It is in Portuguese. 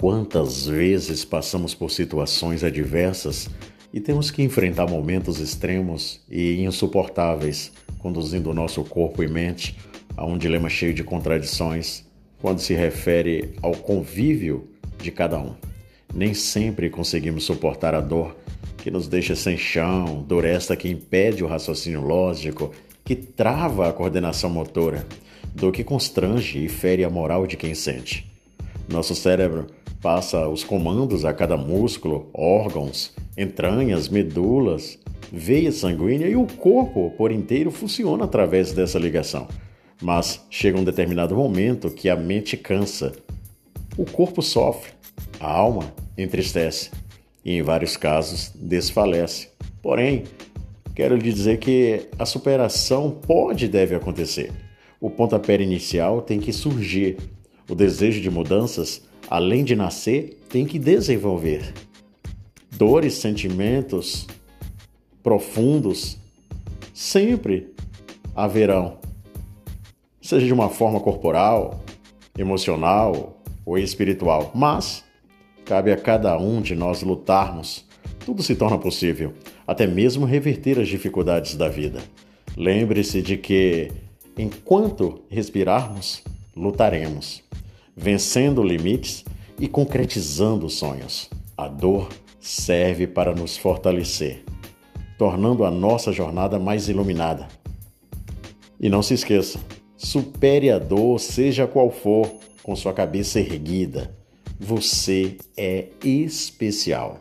Quantas vezes passamos por situações adversas e temos que enfrentar momentos extremos e insuportáveis, conduzindo nosso corpo e mente a um dilema cheio de contradições quando se refere ao convívio de cada um. Nem sempre conseguimos suportar a dor que nos deixa sem chão, dor esta que impede o raciocínio lógico, que trava a coordenação motora, dor que constrange e fere a moral de quem sente. Nosso cérebro passa os comandos a cada músculo, órgãos, entranhas, medulas, veia sanguínea e o corpo por inteiro funciona através dessa ligação. Mas chega um determinado momento que a mente cansa, o corpo sofre, a alma entristece e, em vários casos, desfalece. Porém, quero lhe dizer que a superação pode e deve acontecer. O pontapé inicial tem que surgir. O desejo de mudanças além de nascer, tem que desenvolver. Dores, sentimentos profundos sempre haverão, seja de uma forma corporal, emocional ou espiritual, mas cabe a cada um de nós lutarmos. Tudo se torna possível, até mesmo reverter as dificuldades da vida. Lembre-se de que, enquanto respirarmos, lutaremos vencendo limites e concretizando sonhos. A dor serve para nos fortalecer, tornando a nossa jornada mais iluminada. E não se esqueça, supere a dor, seja qual for, com sua cabeça erguida. Você é especial.